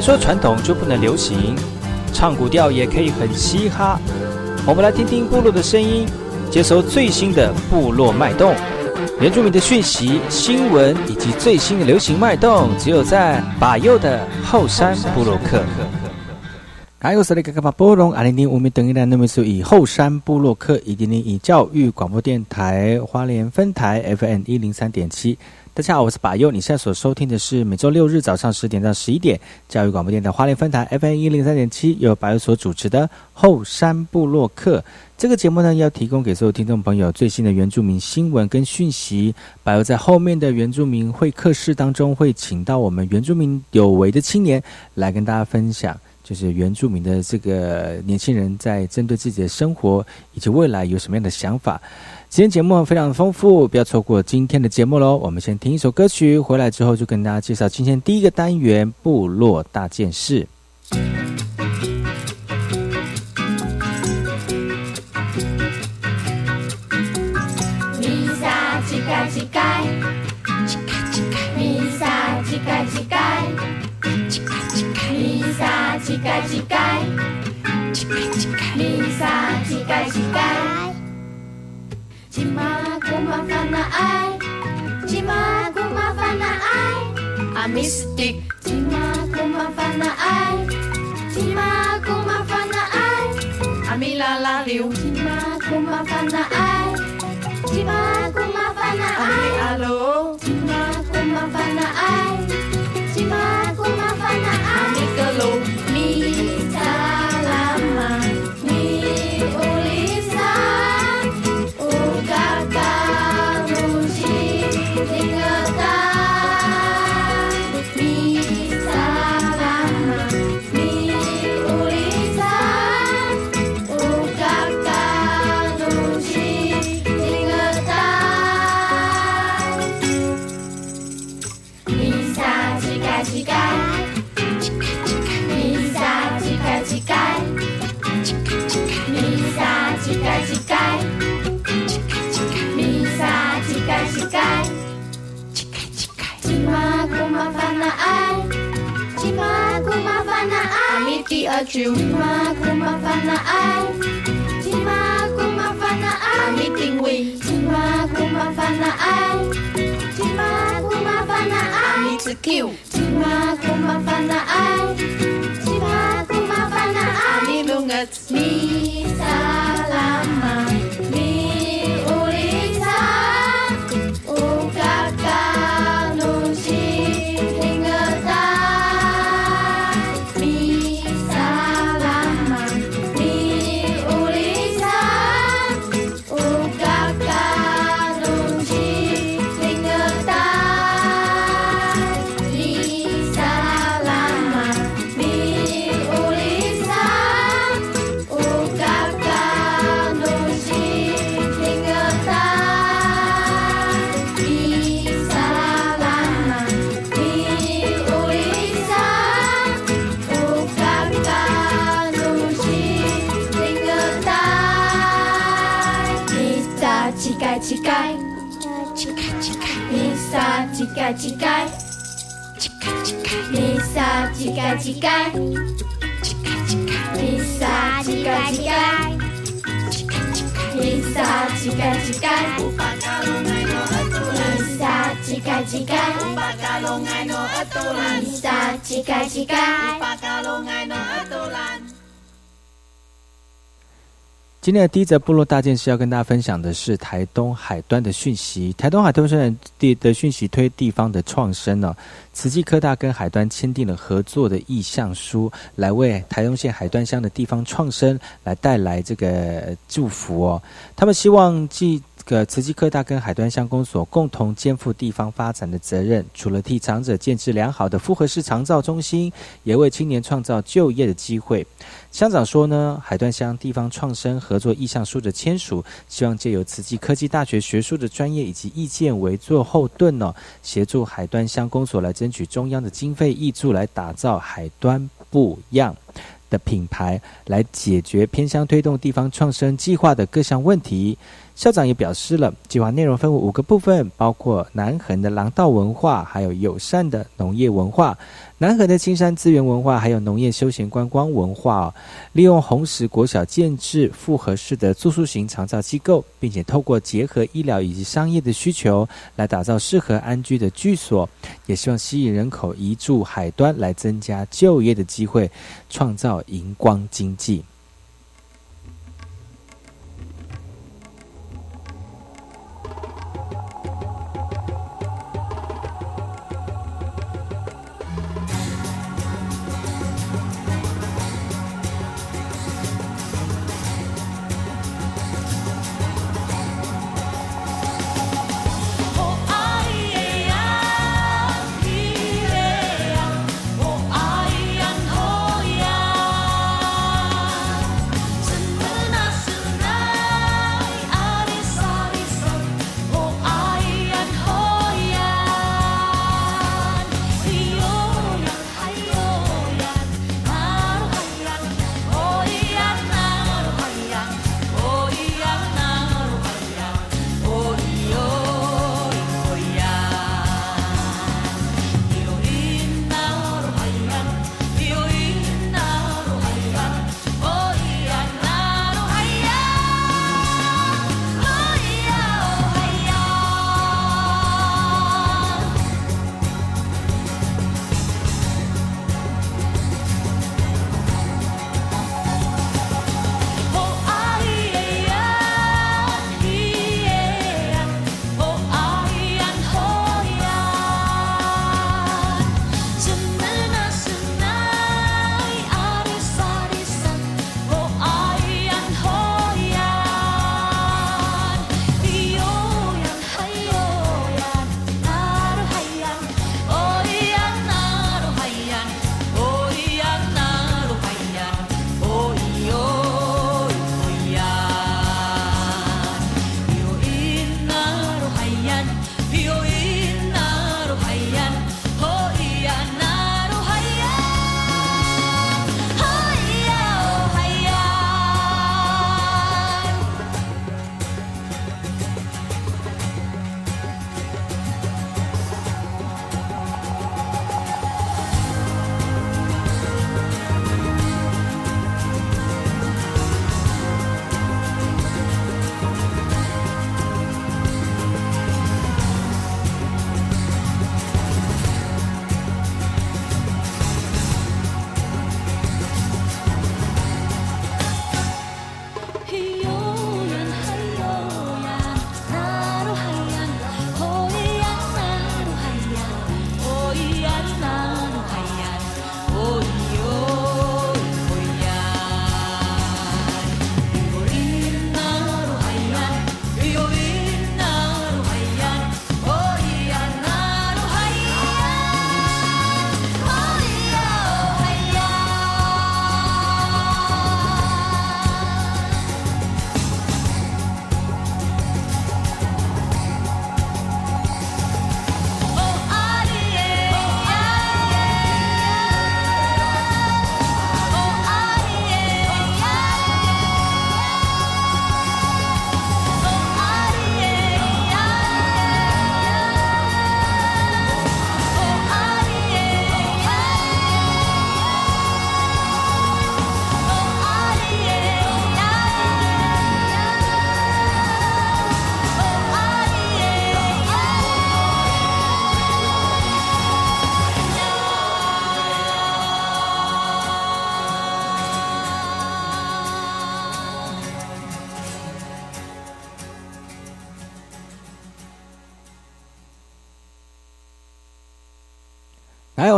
说传统就不能流行，唱古调也可以很嘻哈。我们来听听部落的声音，接收最新的部落脉动、原住民的讯息、新闻以及最新的流行脉动，只有在把右的后山部落克。还有是那个把波隆阿零零五米等于的那么数以后山部落克一点零以教育广播电台花莲分台 FM 一零三点七。大家好，我是把佑。你现在所收听的是每周六日早上十点到十一点，教育广播电台花莲分台 FM 一零三点七，由把佑所主持的后山部落客。这个节目呢，要提供给所有听众朋友最新的原住民新闻跟讯息。把佑在后面的原住民会客室当中，会请到我们原住民有为的青年来跟大家分享，就是原住民的这个年轻人在针对自己的生活以及未来有什么样的想法。今天节目非常的丰富，不要错过今天的节目喽！我们先听一首歌曲，回来之后就跟大家介绍今天第一个单元——部落大件事。米沙乞丐乞丐，乞丐乞丐，米沙乞丐乞丐，Cima ku mafana ai Cima ku mafana ai A mystic Cima ku mafana ai Cima ku mafana ai A milala liu Cima ku mafana ai Cima ku mafana ai Alo Cima ku mafana ai Cima ku mafana ai A mikelo Mi salama Chima kuma fana ai. Chima kuma fana ai. Meeting we. Chima kuma fana ai. Chima kuma fana ai. It's a kill. Chima kuma fana ai. Chima kuma fana ai. Milungat Milungat 叽嘎叽嘎，叽嘎叽嘎，一闪叽嘎叽嘎，叽嘎叽嘎，一闪叽嘎叽嘎，乌帕卡隆埃诺阿托兰，一闪叽嘎叽嘎，乌帕卡隆埃诺阿托兰，一闪叽嘎叽嘎，乌帕卡隆埃诺阿托兰。今天的第一则部落大件事要跟大家分享的是台东海端的讯息。台东海端生地的讯息推地方的创生呢，慈济科大跟海端签订了合作的意向书，来为台东县海端乡的地方创生来带来这个祝福哦。他们希望继个慈济科大跟海端乡公所共同肩负地方发展的责任，除了替长者建制良好的复合式长照中心，也为青年创造就业的机会。乡长说呢，海端乡地方创生合作意向书的签署，希望借由慈济科技大学学术的专业以及意见为做后盾呢，协助海端乡公所来争取中央的经费益助，来打造海端不一样的品牌，来解决偏乡推动地方创生计划的各项问题。校长也表示了，计划内容分为五个部分，包括南横的廊道文化，还有友善的农业文化，南横的青山资源文化，还有农业休闲观光文化。利用红石国小建制复合式的住宿型长照机构，并且透过结合医疗以及商业的需求，来打造适合安居的居所，也希望吸引人口移住海端，来增加就业的机会，创造荧光经济。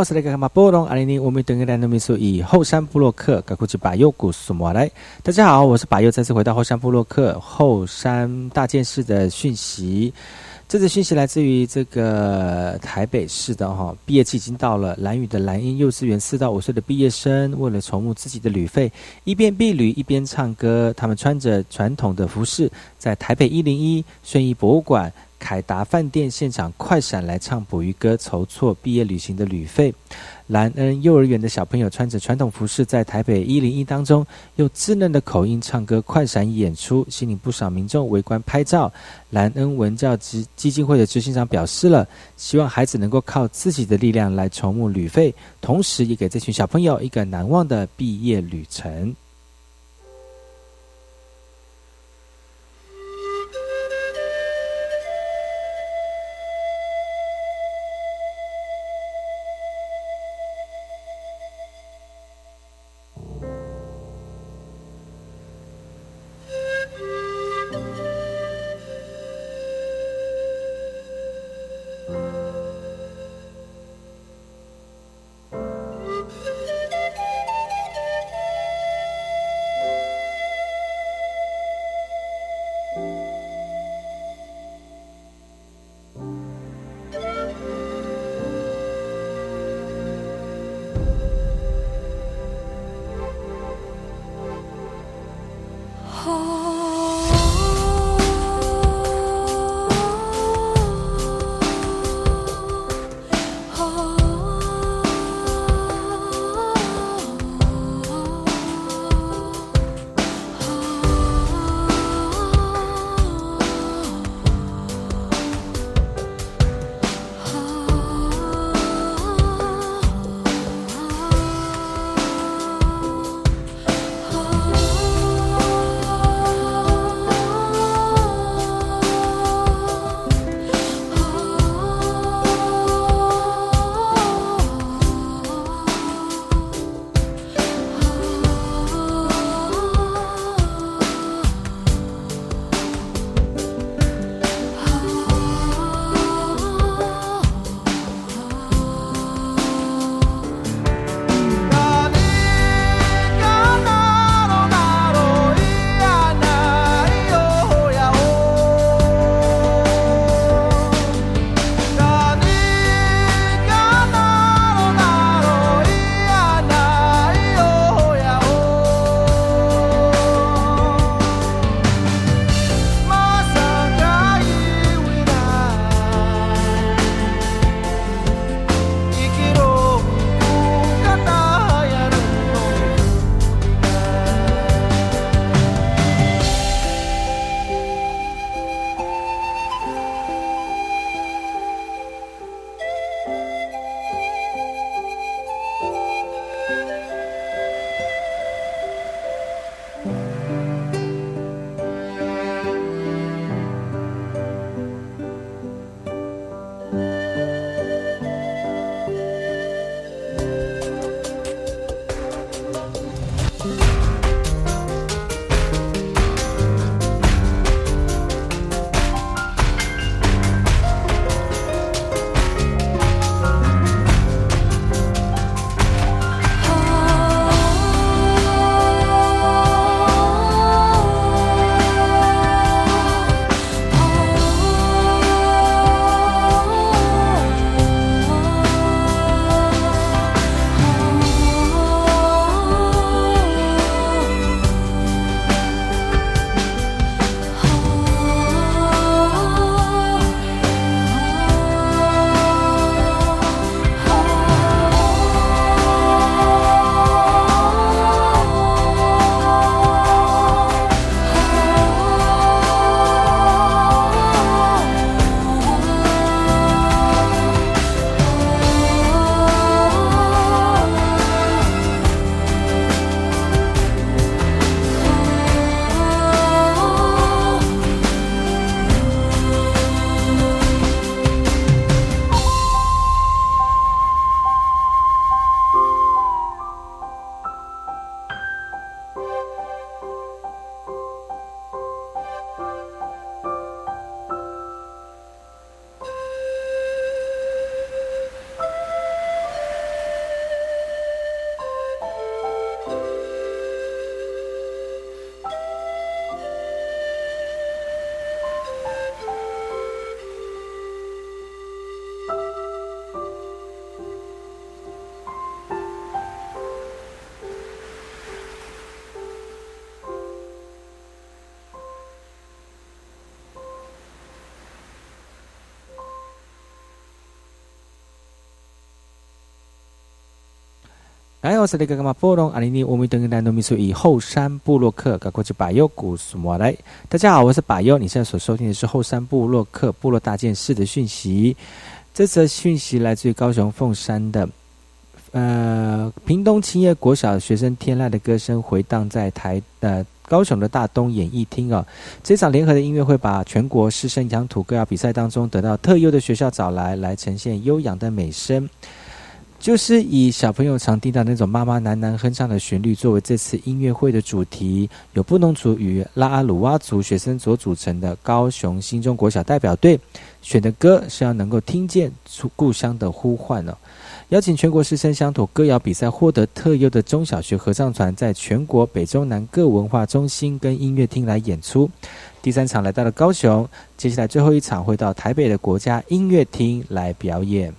我是那个马波龙阿里尼，我们等个来的民宿以后山布洛克，赶快去把右古苏摩来。大家好，我是把右，再次回到后山布洛克后山大件事的讯息。这次讯息来自于这个台北市的哈，毕业季已经到了，蓝屿的蓝鹰幼稚园四到五岁的毕业生，为了筹募自己的旅费，一边避旅一边唱歌，他们穿着传统的服饰，在台北一零一顺义博物馆。凯达饭店现场快闪来唱捕鱼歌，筹措毕业旅行的旅费。兰恩幼儿园的小朋友穿着传统服饰，在台北一零一当中用稚嫩的口音唱歌，快闪演出，吸引不少民众围观拍照。兰恩文教基基金会的执行长表示了，希望孩子能够靠自己的力量来筹募旅费，同时也给这群小朋友一个难忘的毕业旅程。我是那个干嘛？波隆阿尼尼，我们等于来农民说以后山部落客，赶过去把优古什么来？大家好，我是把优，你现在所收听的是后山部落客部落大件事的讯息。这则讯息来自于高雄凤山的，呃，屏东青叶国小学生天籁的歌声回荡在台呃高雄的大东演艺厅啊。这场联合的音乐会把全国师生乡土歌谣比赛当中得到特优的学校找来，来呈现悠扬的美声。就是以小朋友常听到那种妈妈喃喃哼唱的旋律作为这次音乐会的主题，有布农族与拉阿鲁哇族学生所组成的高雄新中国小代表队，选的歌是要能够听见出故乡的呼唤哦。邀请全国师生乡土歌谣比赛获得特优的中小学合唱团，在全国北中南各文化中心跟音乐厅来演出。第三场来到了高雄，接下来最后一场会到台北的国家音乐厅来表演。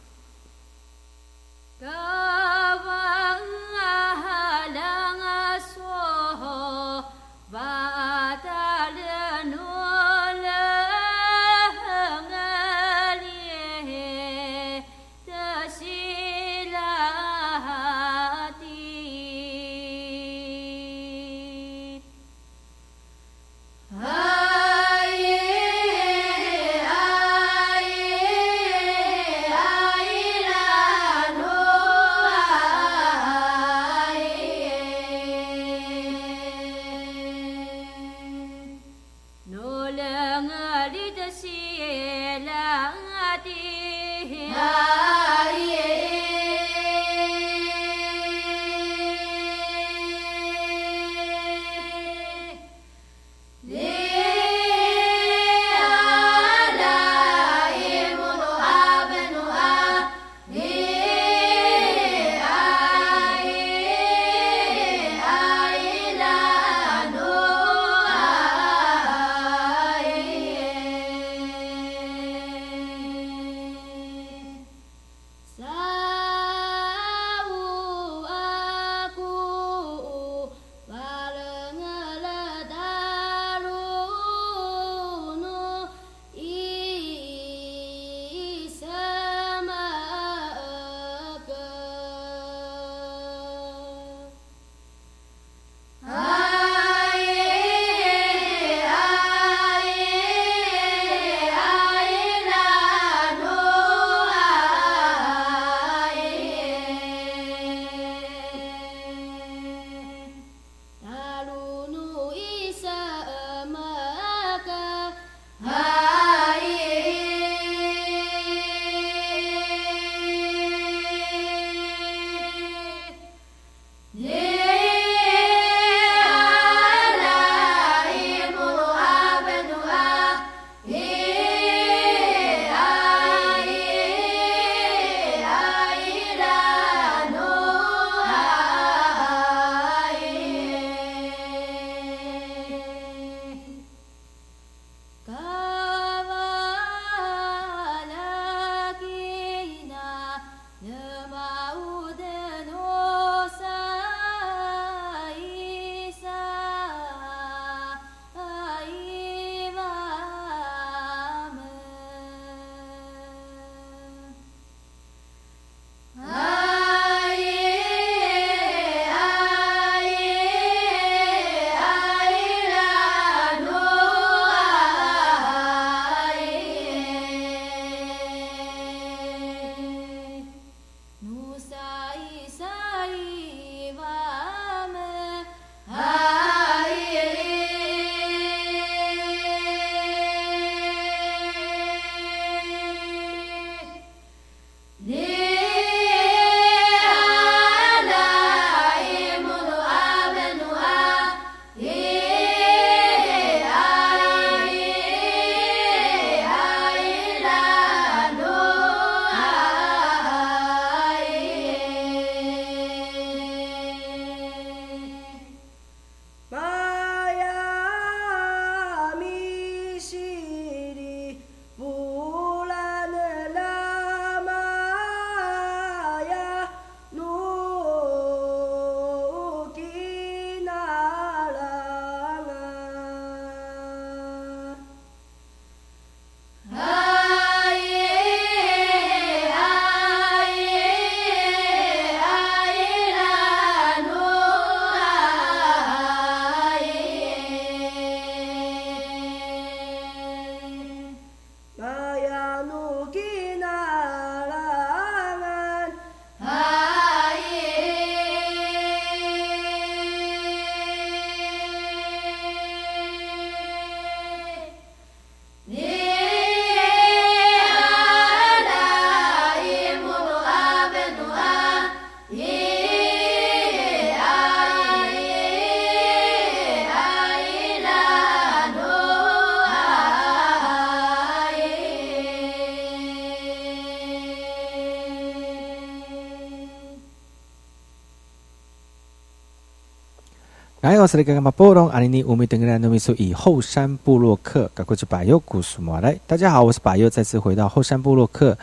我是那个嘛波隆阿尼尼乌米登格兰努米苏以后山部落客，赶过去把右古苏马来。大家好，我是把右，再次回到后山部落客。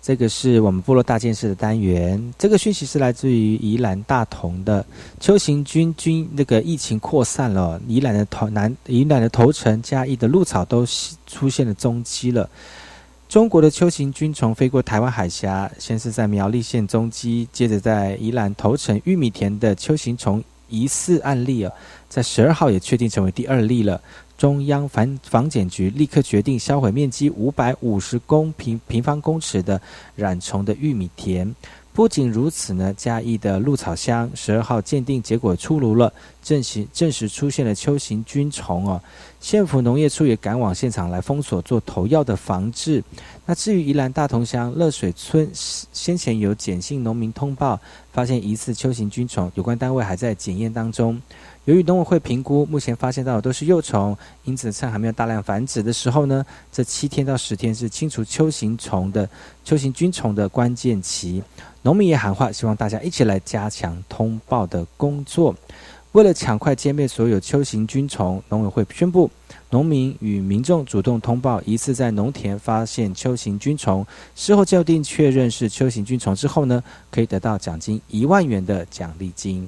这个是我们部落大件事的单元。这个讯息是来自于宜兰大同的邱行军军，那个疫情扩散了，宜兰的头南宜兰的头城嘉义的鹿草都出现了踪迹了。中国的秋行军虫飞过台湾海峡，先是在苗栗县踪迹，接着在宜兰头城玉米田的秋行虫。疑似案例啊，在十二号也确定成为第二例了。中央防防检局立刻决定销毁面积五百五十公平平方公尺的染虫的玉米田。不仅如此呢，嘉义的鹿草乡十二号鉴定结果出炉了，证实证实出现了秋行菌虫哦。县府农业处也赶往现场来封锁做投药的防治。那至于宜兰大同乡乐水村，先前有碱性农民通报发现疑似秋行菌虫，有关单位还在检验当中。由于农委会评估，目前发现到的都是幼虫，因此趁还没有大量繁殖的时候呢，这七天到十天是清除秋行虫的秋形菌虫的关键期。农民也喊话，希望大家一起来加强通报的工作。为了抢快歼灭所有秋行菌虫，农委会宣布，农民与民众主动通报疑似在农田发现秋行菌虫，事后校定确认是秋行菌虫之后呢，可以得到奖金一万元的奖励金。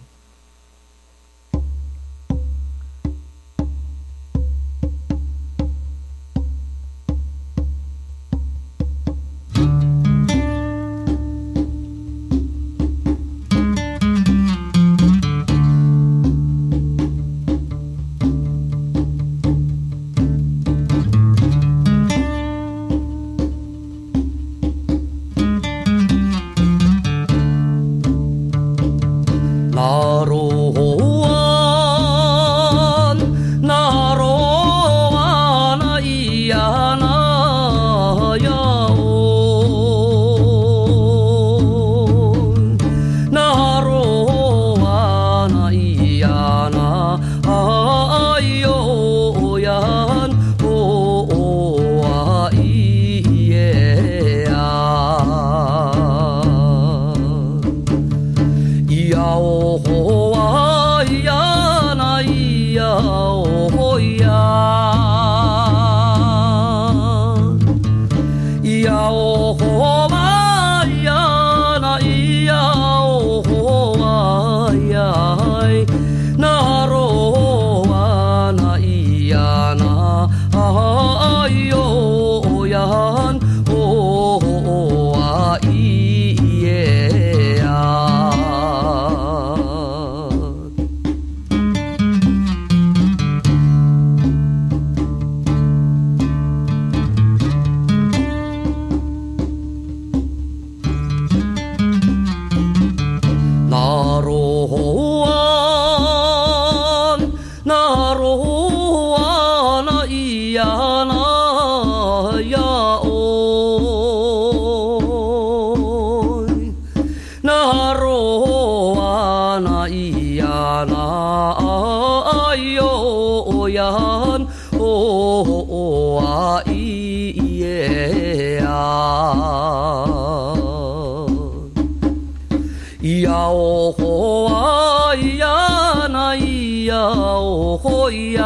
咿呀，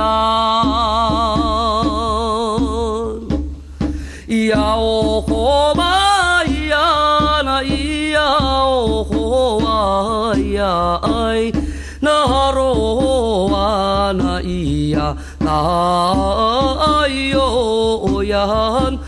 咿呀哦嗬嘛咿呀，那咿呀哦嗬哇咿呀，哎，那哈罗哇那咿呀，哎呦嗬呀。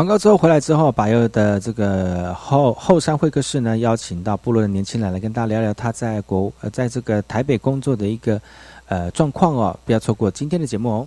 广告之后回来之后，把又的这个后后山会客室呢，邀请到部落的年轻人来跟大家聊聊他在国呃在这个台北工作的一个呃状况哦，不要错过今天的节目哦。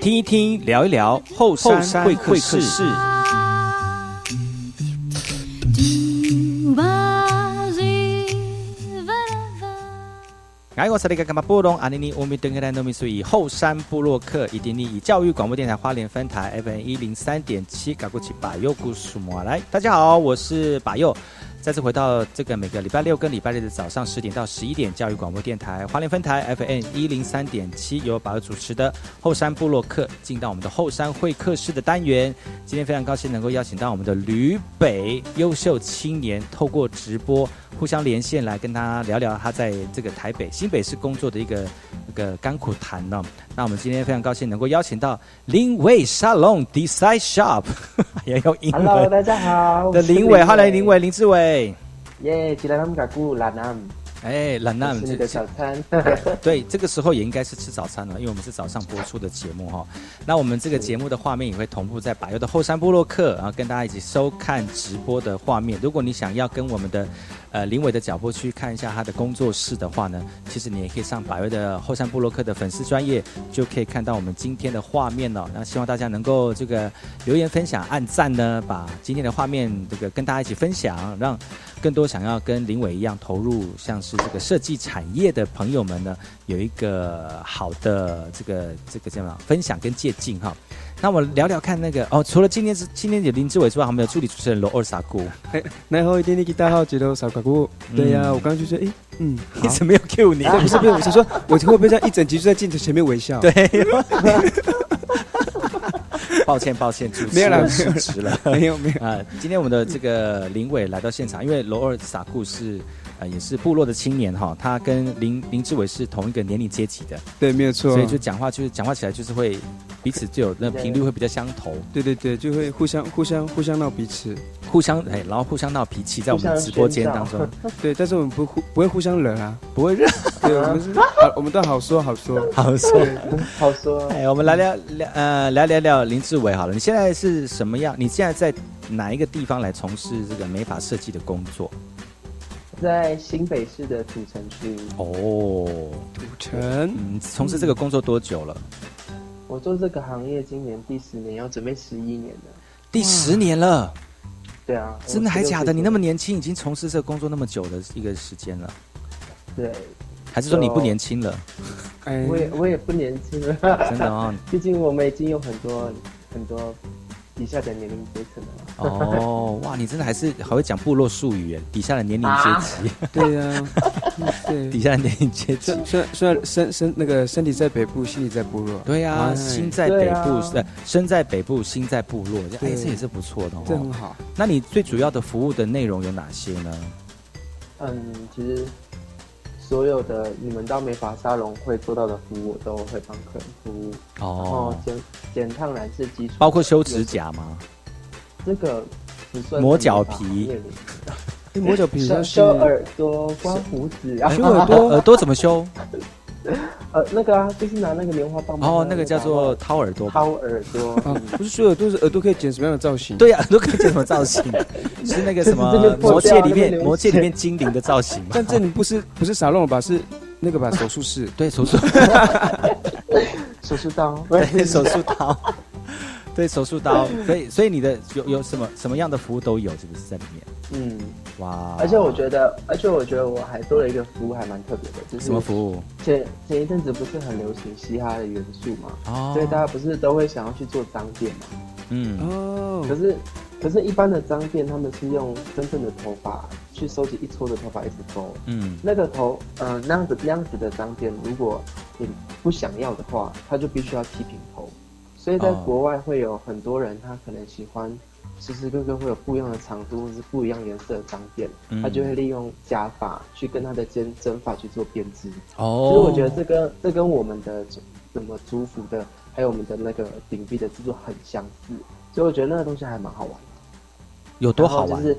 听一听，聊一聊，后山会客室。哎，我是那个干嘛波隆阿尼尼，乌米登格兰诺米苏以后山部落客，以及你以教育广播电台花莲分台 FM 一零三点七，嘎过去把右故事莫来。大家好，我是把右。再次回到这个每个礼拜六跟礼拜日的早上十点到十一点，教育广播电台花莲分台 FM 一零三点七，由宝儿主持的后山部落客进到我们的后山会客室的单元。今天非常高兴能够邀请到我们的吕北优秀青年，透过直播互相连线来跟他聊聊他在这个台北新北市工作的一个那个甘苦谈呢。那我们今天非常高兴能够邀请到林伟沙龙 Design Shop，也用英文。Hello，大家好。的林伟，哈喽，林伟，林志伟。耶，吉兰姆嘎古兰南。哎，懒娜，是你的小餐。对，这个时候也应该是吃早餐了，因为我们是早上播出的节目哈。那我们这个节目的画面也会同步在百优的后山部落客，然后跟大家一起收看直播的画面。如果你想要跟我们的呃林伟的脚步去看一下他的工作室的话呢，其实你也可以上百优的后山部落客的粉丝专业，就可以看到我们今天的画面了。那希望大家能够这个留言分享、按赞呢，把今天的画面这个跟大家一起分享，让更多想要跟林伟一样投入像是这个设计产业的朋友们呢，有一个好的这个这个叫什么分享跟借鉴哈。那我聊聊看那个哦，除了今天是今天有林志伟之外，还没有助理主持人罗二傻姑，然后一点点给大号觉得傻瓜姑，对呀，我刚刚就说，哎，嗯，一直没有 Q 你，不是不是，我是说，我会不会这样一整集就在镜头前面微笑？对。抱歉，抱歉，主持人失职了，没有没有 啊。今天我们的这个林伟来到现场，因为罗尔萨库是。呃，也是部落的青年哈，他跟林林志伟是同一个年龄阶级的，对，没有错，所以就讲话就是讲话起来就是会彼此就有那频率会比较相投，对对对，就会互相互相互相闹彼此，互相哎，然后互相闹脾气，在我们直播间当中，对，但是我们不互不会互相惹啊，不会惹，对，我们是好，我们都好说好说。好说。好说，哎，我们来聊聊呃，聊聊聊林志伟好了，你现在是什么样？你现在在哪一个地方来从事这个美发设计的工作？在新北市的土城区。哦，土城，嗯，从事这个工作多久了？我做这个行业今年第十年，要准备十一年了。第十年了？对啊，真的还假的？你那么年轻，已经从事这个工作那么久的一个时间了？对，还是说你不年轻了？我也我也不年轻了，真的啊！毕竟我们已经有很多很多。底下的年龄阶层哦，哇，你真的还是还会讲部落术语耶！底下的年龄阶级，对呀，对，底下的年龄阶级，虽然虽然身身那个身体在北部，心里在部落，对呀，心在北部，呃，身在北部，心在部落，哎，这也是不错的哦，这很好。那你最主要的服务的内容有哪些呢？嗯，其实。所有的你们到美发沙龙会做到的服务，我都会帮客人服务。哦，然后剪剪烫染是基础，包括修指甲吗？这个不算。磨脚皮，磨脚皮修耳朵、刮胡子，修耳朵，耳朵怎么修？呃，那个啊，就是拿那个棉花棒。哦，那个叫做掏耳朵。掏耳朵，不是说耳朵是耳朵可以剪什么样的造型？对呀，耳朵可以剪什么造型？是那个什么魔界里面魔界里面精灵的造型吗？但这里不是不是沙龙吧？是那个吧？手术室，对手术，手术刀，对手术刀，对手术刀。所以所以你的有有什么什么样的服务都有，是不是在里面？嗯，哇！而且我觉得，而且我觉得我还多了一个服务，还蛮特别的，就是什么服务？前前一阵子不是很流行嘻哈的元素嘛，哦，所以大家不是都会想要去做脏辫嘛？嗯，哦，可是可是，一般的脏辫他们是用真正的头发去收集一撮的头发一直勾，嗯，那个头，嗯，那样子那样子的脏辫，如果你不想要的话，他就必须要剃平头，所以在国外会有很多人，他可能喜欢。时时刻刻会有不一样的长度或是不一样颜色的脏辫，他就会利用假发去跟他的针针发去做编织。哦，所以我觉得这跟这跟我们的怎么族服的，还有我们的那个顶壁的制作很相似，所以我觉得那个东西还蛮好玩。有多好玩？就是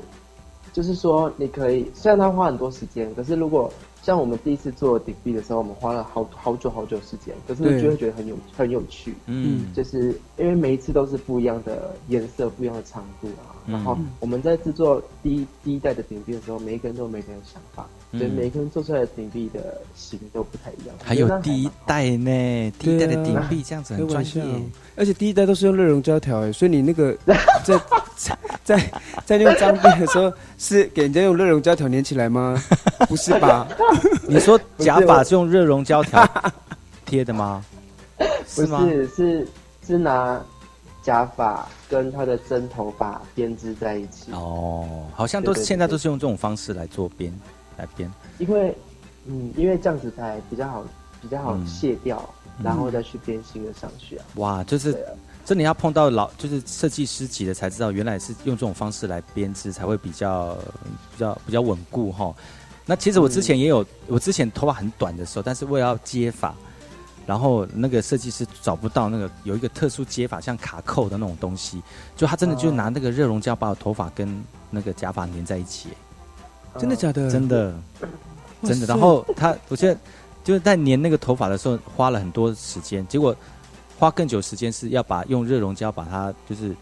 就是说，你可以虽然它花很多时间，可是如果像我们第一次做顶壁的时候，我们花了好好久好久时间，可是就会觉得很有很有趣。嗯，就是因为每一次都是不一样的颜色、不一样的长度啊。然后我们在制作第一第一代的顶壁的时候，每一个人都有每个人的想法，所以每一个人做出来的顶壁的型都不太一样。还有第一代呢，第一代的顶壁这样子很专业，而且第一代都是用热熔胶条哎，所以你那个 在在在用脏辫的时候，是给人家用热熔胶条粘起来吗？不是吧？你说假发是用热熔胶条贴的吗？不是，是是拿假发跟他的真头发编织在一起。哦，好像都是现在都是用这种方式来做编来编。因为，嗯，因为这样子才比较好，比较好卸掉，然后再去编新的上去啊。哇，就是真的要碰到老就是设计师级的才知道，原来是用这种方式来编织才会比较比较比较稳固哈。那其实我之前也有，我之前头发很短的时候，但是为了要接发，然后那个设计师找不到那个有一个特殊接法像卡扣的那种东西，就他真的就拿那个热熔胶把我头发跟那个假发粘在一起，真的假的？真的，真的。然后他，我觉得就是在粘那个头发的时候花了很多时间，结果花更久时间是要把用热熔胶把它就是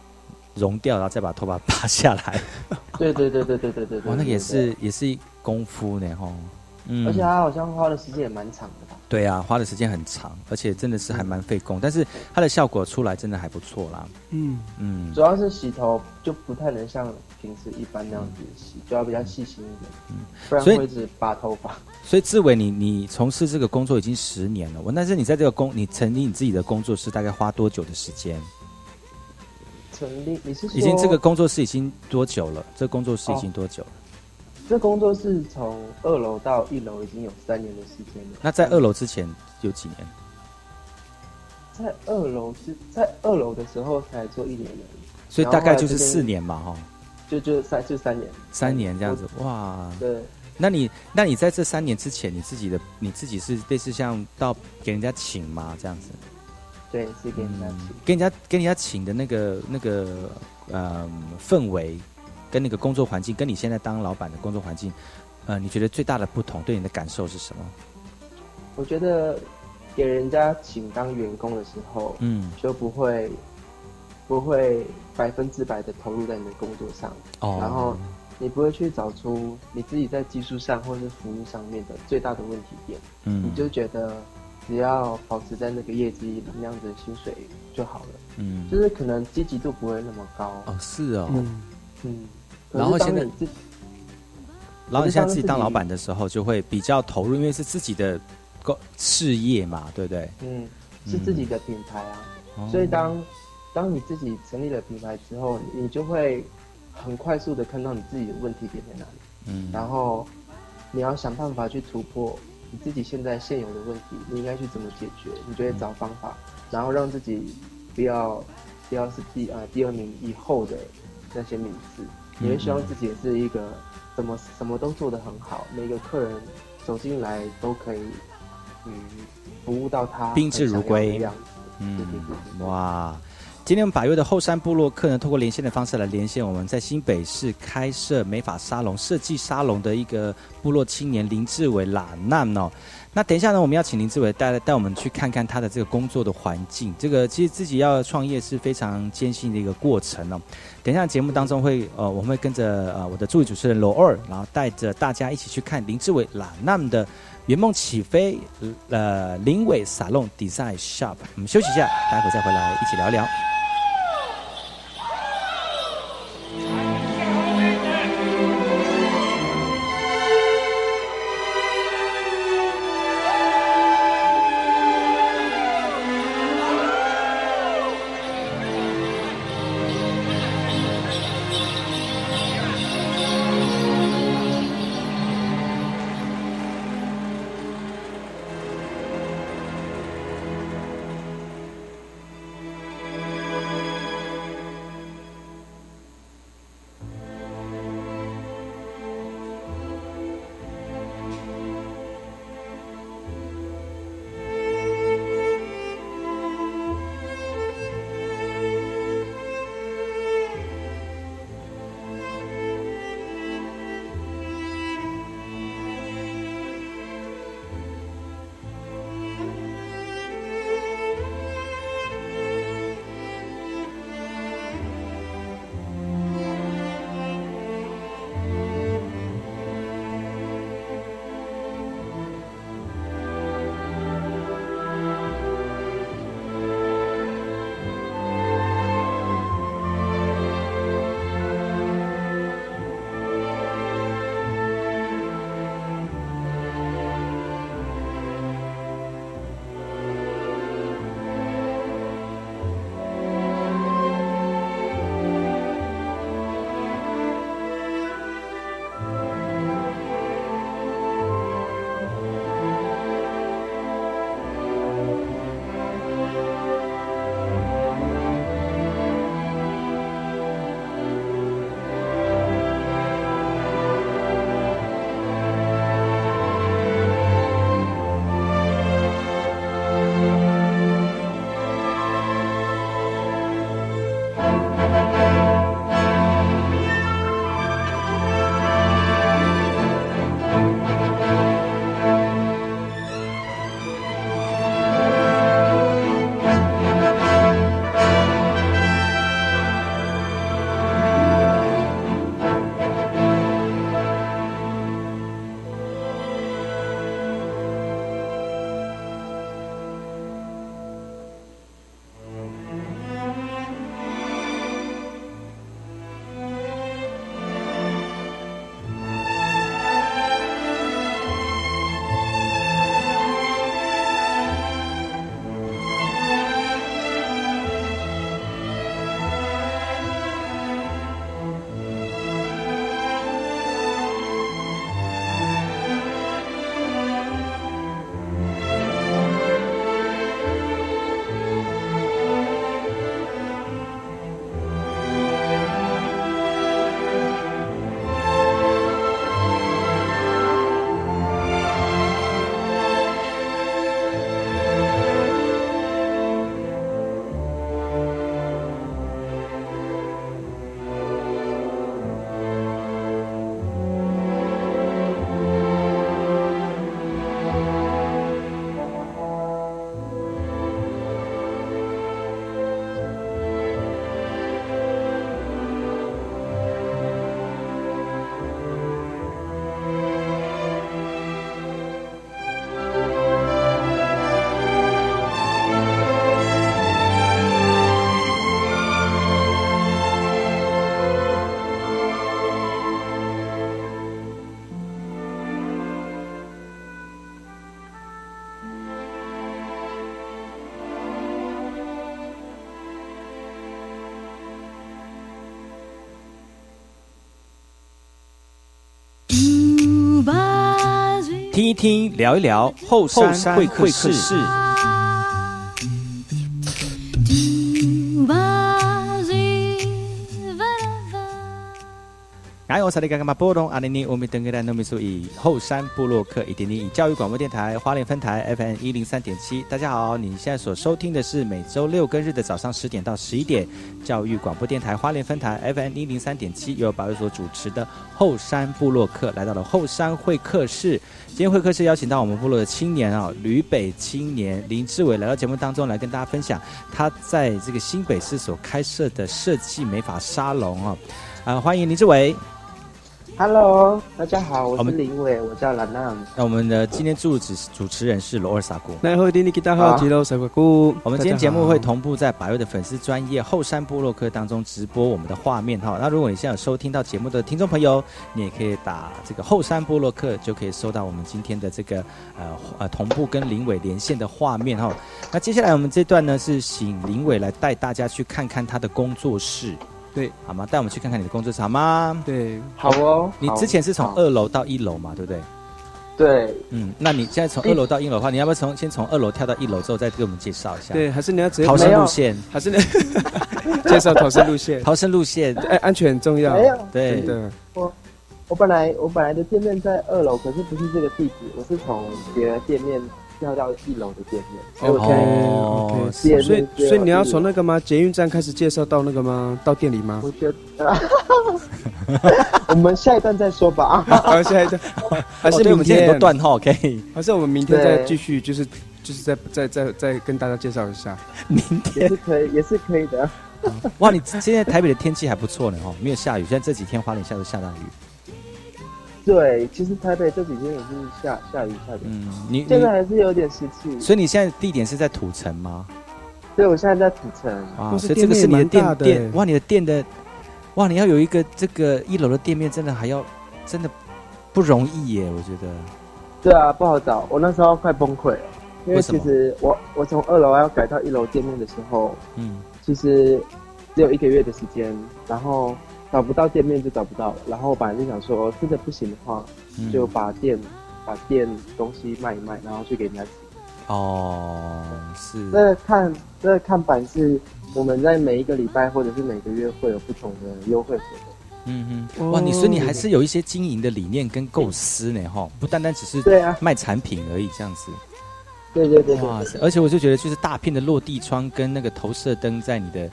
融掉，然后再把头发拔下来。对对对对对对对。哇，那也是也是功夫呢，吼。嗯。而且他好像花的时间也蛮长的吧？对啊，花的时间很长，而且真的是还蛮费工，但是它的效果出来真的还不错啦。嗯嗯。主要是洗头就不太能像。平时一般那样子洗，就要比较细心一点，嗯，不然会一直拔头发。所以 志伟，你你从事这个工作已经十年了，我但是你在这个工，你成立你自己的工作室大概花多久的时间？成立你是已经这个工作室已经多久了？这工作室已经多久了？这工作是从二楼到一楼已经有三年的时间了。那在二楼之前有几年？在二楼是在二楼的时候才做一年已，所以大概就是四年嘛，哈。就就三就三年，三年这样子哇！对，那你那你在这三年之前，你自己的你自己是类似像到给人家请吗？这样子？对，是给人家请，给人家给人家请的那个那个呃氛围，跟那个工作环境，跟你现在当老板的工作环境，呃，你觉得最大的不同，对你的感受是什么？我觉得给人家请当员工的时候，嗯，就不会。不会百分之百的投入在你的工作上，哦。然后你不会去找出你自己在技术上或是服务上面的最大的问题点，嗯，你就觉得只要保持在那个业绩那样子的薪水就好了，嗯，就是可能积极度不会那么高，哦，是哦，嗯，然后现在，然后你现在自己当老板的时候就会比较投入，因为是自己的个事业嘛，对不对？嗯，是自己的品牌啊，所以当。当你自己成立了品牌之后，你就会很快速的看到你自己的问题点在哪里，嗯，然后你要想办法去突破你自己现在现有的问题，你应该去怎么解决？你就会找方法，然后让自己不要不要是第呃第二名以后的那些名次，你会希望自己也是一个怎么什么都做得很好，每个客人走进来都可以嗯服务到他宾至如归嗯，哇。今天我们百越的后山部落客人通过连线的方式来连线我们在新北市开设美发沙龙、设计沙龙的一个部落青年林志伟拉难哦。那等一下呢，我们要请林志伟带带我们去看看他的这个工作的环境。这个其实自己要创业是非常艰辛的一个过程哦。等一下节目当中会呃，我们会跟着呃我的助理主持人罗二，然后带着大家一起去看林志伟拉难的圆梦起飞呃林伟沙龙 Design Shop。我们休息一下，待会再回来一起聊聊。听一听，聊一聊后山会客室。哎，我是你刚刚嘛波动阿尼尼，我们登格兰诺米苏以后山布洛克一点点以教育广播电台花莲分台 FM 一零三点七。大家好，你现在所收听的是每周六跟日的早上十点到十一点，教育广播电台花莲分台 FM 一零三点七由保育所主持的后山布洛克来到了后山会客室。今天会客室邀请到我们部落的青年啊，吕北青年林志伟来到节目当中来跟大家分享他在这个新北市所开设的设计美发沙龙啊，啊，欢迎林志伟。Hello，大家好，我是林伟，我叫兰娜。那我们的今天主持主持人是罗尔萨古。那后天你给大家好，吉罗萨古。我们今天节目会同步在百位的粉丝专业后山部落客当中直播我们的画面哈。那如果你现在有收听到节目的听众朋友，你也可以打这个后山部落客，就可以收到我们今天的这个呃呃同步跟林伟连线的画面哈。那接下来我们这段呢是请林伟来带大家去看看他的工作室。对，好吗？带我们去看看你的工作室好吗？对，好哦。你之前是从二楼到一楼嘛，对不对？对，嗯，那你现在从二楼到一楼的话，你要不要从先从二楼跳到一楼之后再给我们介绍一下？对，还是你要直接逃生路线？还是你 介绍逃生路线？逃生路线，哎，安全很重要。没有，对的。我我本来我本来的店面在二楼，可是不是这个地址，我是从别的店面。要到一楼的店面，OK OK，所以所以你要从那个吗？捷运站开始介绍到那个吗？到店里吗？我觉得，我们下一段再说吧。好，下一段 还是明天很多段号可以，还是我们明天再继续，就是就是再再再再跟大家介绍一下。明天是可以，也是可以的。哇，你现在台北的天气还不错呢，哈，没有下雨。现在这几天花莲下都下大雨。对，其实台北这几天也是下下雨下的，嗯，你现在还是有点湿气。所以你现在地点是在土城吗？对，我现在在土城啊，所以这个是你的店店哇，你的店的哇，你要有一个这个一楼的店面，真的还要真的不容易耶，我觉得。对啊，不好找，我那时候快崩溃了，因为其实我我从二楼要改到一楼店面的时候，嗯，其实只有一个月的时间，然后。找不到店面就找不到了，然后我本来就想说，真的不行的话，就把店把店东西卖一卖，然后去给人家。哦，是。这看这看板是我们在每一个礼拜或者是每个月会有不同的优惠活动。嗯嗯。哇，你说你还是有一些经营的理念跟构思呢，哈，不单单只是对啊卖产品而已这样子。对对对。哇塞！而且我就觉得，就是大片的落地窗跟那个投射灯在你的。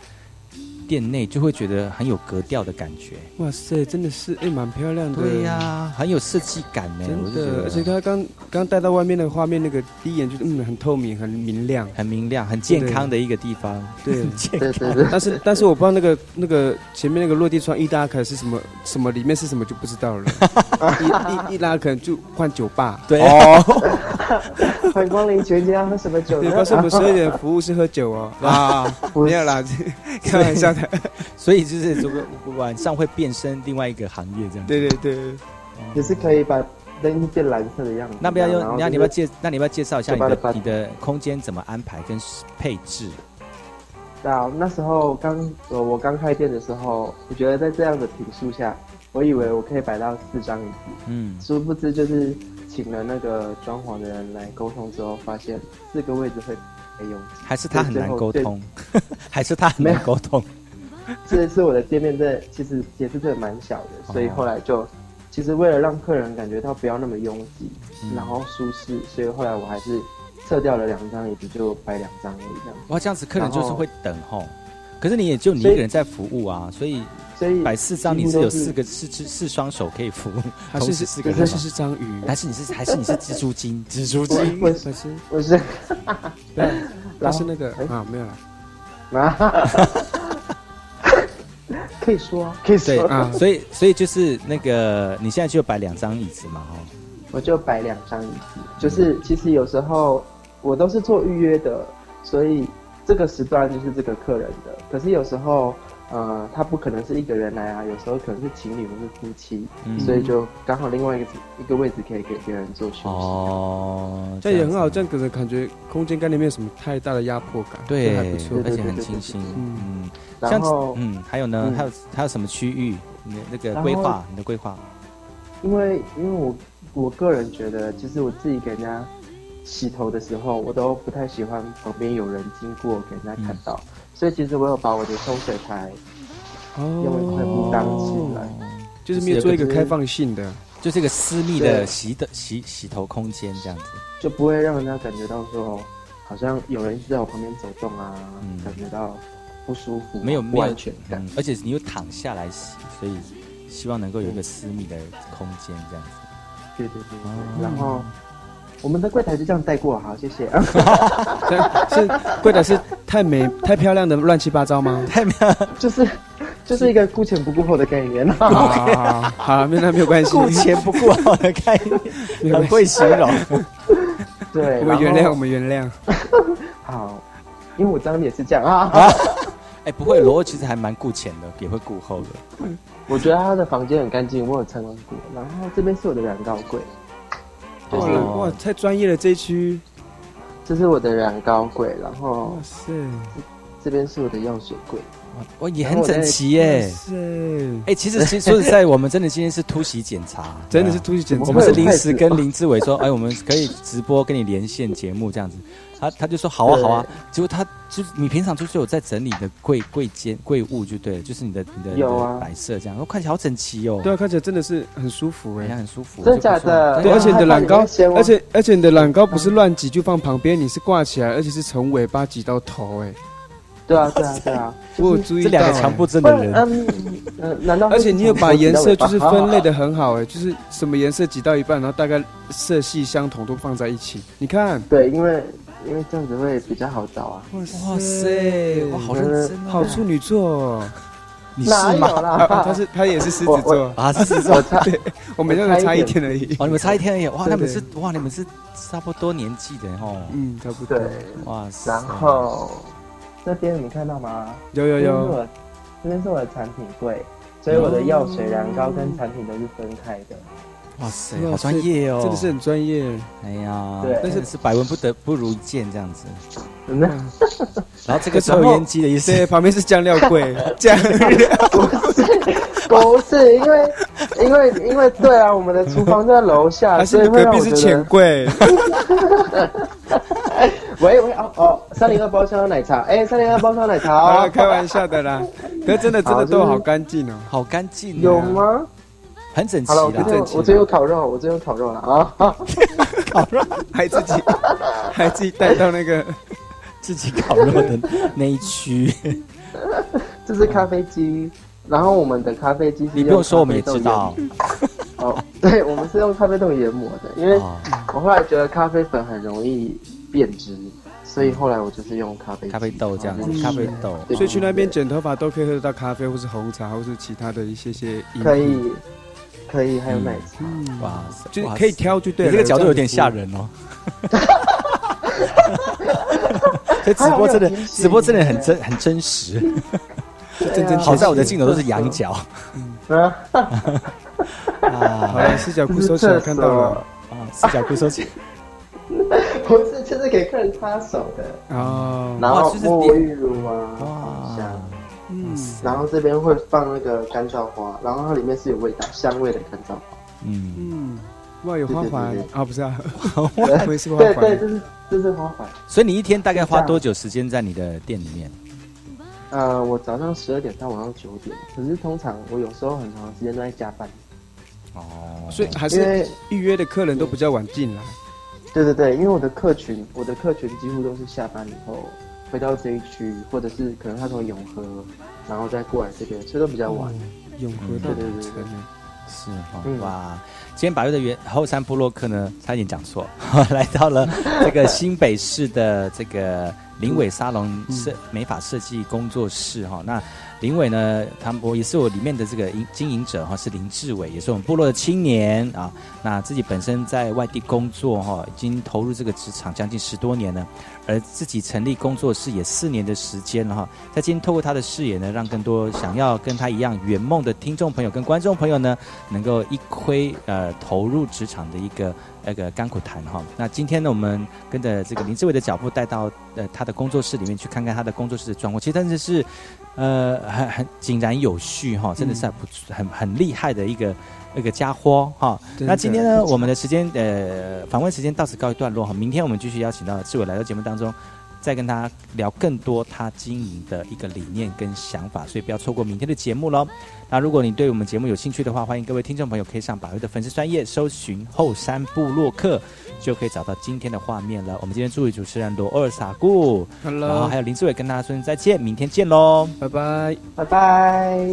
店内就会觉得很有格调的感觉。哇塞，真的是哎，蛮漂亮的。对呀，很有设计感呢。真的，而且他刚刚带到外面的画面，那个第一眼就是嗯，很透明，很明亮，很明亮，很健康的一个地方。对，很 健康。但是但是我不知道那个那个前面那个落地窗一拉开是什么什么，里面是什么就不知道了。一一一拉可能就换酒吧。对哦。欢迎光临全家，喝什么酒？对，告诉我们十二点服务是喝酒哦。啊，没有啦，开玩笑。所以就是这个晚上会变身另外一个行业这样。对对对，也是可以把灯变蓝色的样子。那不要用，那你要介，那你要介绍一下你的你的空间怎么安排跟配置？对啊，那时候刚我我刚开店的时候，我觉得在这样的平数下，我以为我可以摆到四张椅子。嗯，殊不知就是请了那个装潢的人来沟通之后，发现四个位置会。还是他很难沟通，还是他很难沟通。这次我的店面，这其实也是真的蛮小的，所以后来就其实为了让客人感觉到不要那么拥挤，然后舒适，所以后来我还是撤掉了两张椅子，就摆两张而已这样。哇，这样子客人就是会等吼。可是你也就你一个人在服务啊，所以所以摆四张你是有四个四只四双手可以服务，还是四个还是是章鱼，还是你是还是你是蜘蛛精？蜘蛛精？不是不是，对，他是那个啊，没有了啊，可以说可以说啊，所以所以就是那个你现在就摆两张椅子嘛，哦，我就摆两张椅子，就是其实有时候我都是做预约的，所以。这个时段就是这个客人的，可是有时候，呃，他不可能是一个人来啊，有时候可能是情侣或是夫妻，所以就刚好另外一个一个位置可以给别人做休息。哦，这也很好，这样可能感觉空间概念没有什么太大的压迫感，对，还不错，而且很清新。嗯，然后，嗯，还有呢，还有还有什么区域？你那个规划，你的规划。因为因为我我个人觉得，其实我自己给人家洗头的时候，我都不太喜欢旁边有人经过给人家看到，所以其实我有把我的冲水台用一块布挡起来，就是没有做一个开放性的，就是一个私密的洗的洗洗头空间这样子，就不会让人家感觉到说好像有人在我旁边走动啊，感觉到不舒服，没有不安全感，而且你又躺下来洗，所以。希望能够有一个私密的空间，这样子。对对对。然后我们的柜台就这样带过，好，谢谢。是柜台是太美、太漂亮的乱七八糟吗？太漂亮，就是就是一个顾前不顾后的概念。好，好，那没有关系。顾前不顾后的概念，很会形容。对，我们原谅，我们原谅。好，因为我当年也是这样啊。哎，不会，罗其实还蛮顾前的，也会顾后的。我觉得他的房间很干净，我有参观过。然后这边是我的染膏柜，就是哇，太专业了这一区。这是我的染膏柜，然后哇塞，这边是我的药水柜。哇，也很整齐耶。是，哎，其实其实说实在，我们真的今天是突袭检查，真的是突袭检查。我们是临时跟林志伟说，哎，我们可以直播跟你连线节目这样子。他他就说好啊好啊，结果他就你平常就是有在整理的柜柜间柜物就对了，就是你的你的摆设这样，哦看起来好整齐哦。对啊，看起来真的是很舒服哎，很舒服。真的假的？对，而且你的染膏，而且而且你的染膏不是乱挤就放旁边，你是挂起来，而且是从尾巴挤到头哎。对啊对啊对啊，我有注意这两个强迫症的人。嗯嗯，难道？而且你有把颜色就是分类的很好哎，就是什么颜色挤到一半，然后大概色系相同都放在一起。你看，对，因为。因为这样子会比较好找啊！哇塞，哇，好认真，好处女座，你是吗？他是他也是狮子座啊，狮子座，对，我们就差一天而已。哦，你们差一天而已。哇，你们是哇，你们是差不多年纪的哦。嗯，差不多。哇塞。然后这边你看到吗？有有有。这边是我的产品柜，所以我的药水、染膏跟产品都是分开的。哇塞，好专业哦！真的是很专业。哎呀，对，但是是百闻不得不如一见这样子。嗯，然后这个抽烟机的意思，旁边是酱料柜，酱 料不是不是，因为因为因为对啊，我们的厨房在楼下，所以隔壁是钱柜。喂喂哦哦，三零二包厢奶茶，哎，三零二包厢奶茶，开玩笑的啦。可真的真的都好干净哦，好干净，有吗？很整齐了，我这有烤肉，我这有烤肉了啊！烤肉还自己还自己带到那个 自己烤肉的那一区。这是咖啡机，然后我们的咖啡机，你不用说，我们也知道。哦，对，我们是用咖啡豆研磨的，因为我后来觉得咖啡粉很容易变质，所以后来我就是用咖啡咖啡豆这样子，咖啡豆。所以去那边剪头发都可以喝得到咖啡，或是红茶，或是其他的一些些。可以。可以，还有奶茶，哇塞，就可以挑，就对了。这个角度有点吓人哦。这直播真的，直播真的很真，很真实。真真，好在我的镜头都是羊角。啊，好了，四角裤收起来，看到了。啊，四角裤收起来。不是，就是给客人擦手的。哦。然后沐浴乳啊，香。嗯，然后这边会放那个干燥花，然后它里面是有味道、香味的干燥花。嗯嗯，哇，有花环啊？不是啊，花环是花环。对对，这是这是花环。所以你一天大概花多久时间在你的店里面？呃，我早上十二点到晚上九点，可是通常我有时候很长时间都在加班。哦，所以还是预约的客人都比较晚进来。对对对，因为我的客群，我的客群几乎都是下班以后。回到这一区，或者是可能他从永和，然后再过来这边，所以都比较晚。永和到对对对，是哇。今天八月的原后山部落客呢，差点讲错，来到了这个新北市的这个林伟沙龙设美发设计工作室哈。那林伟呢，他我也是我里面的这个经经营者哈，是林志伟，也是我们部落的青年啊。那自己本身在外地工作哈，已经投入这个职场将近十多年了。而自己成立工作室也四年的时间了哈，在今天透过他的视野呢，让更多想要跟他一样圆梦的听众朋友跟观众朋友呢，能够一窥呃投入职场的一个那个甘苦谈哈。那今天呢，我们跟着这个林志伟的脚步，带到呃他的工作室里面去看看他的工作室的状况。其实真的是呃，很很井然有序哈，真的是不很很厉害的一个一个家伙哈。那今天呢，我们的时间呃访问时间到此告一段落哈，明天我们继续邀请到志伟来到节目当中。再跟大家聊更多他经营的一个理念跟想法，所以不要错过明天的节目喽。那如果你对我们节目有兴趣的话，欢迎各位听众朋友可以上百威的粉丝专业搜寻后山部落客，就可以找到今天的画面了。我们今天助理主持人罗二傻姑，然后还有林志伟跟大家说再见，明天见喽，拜拜，拜拜。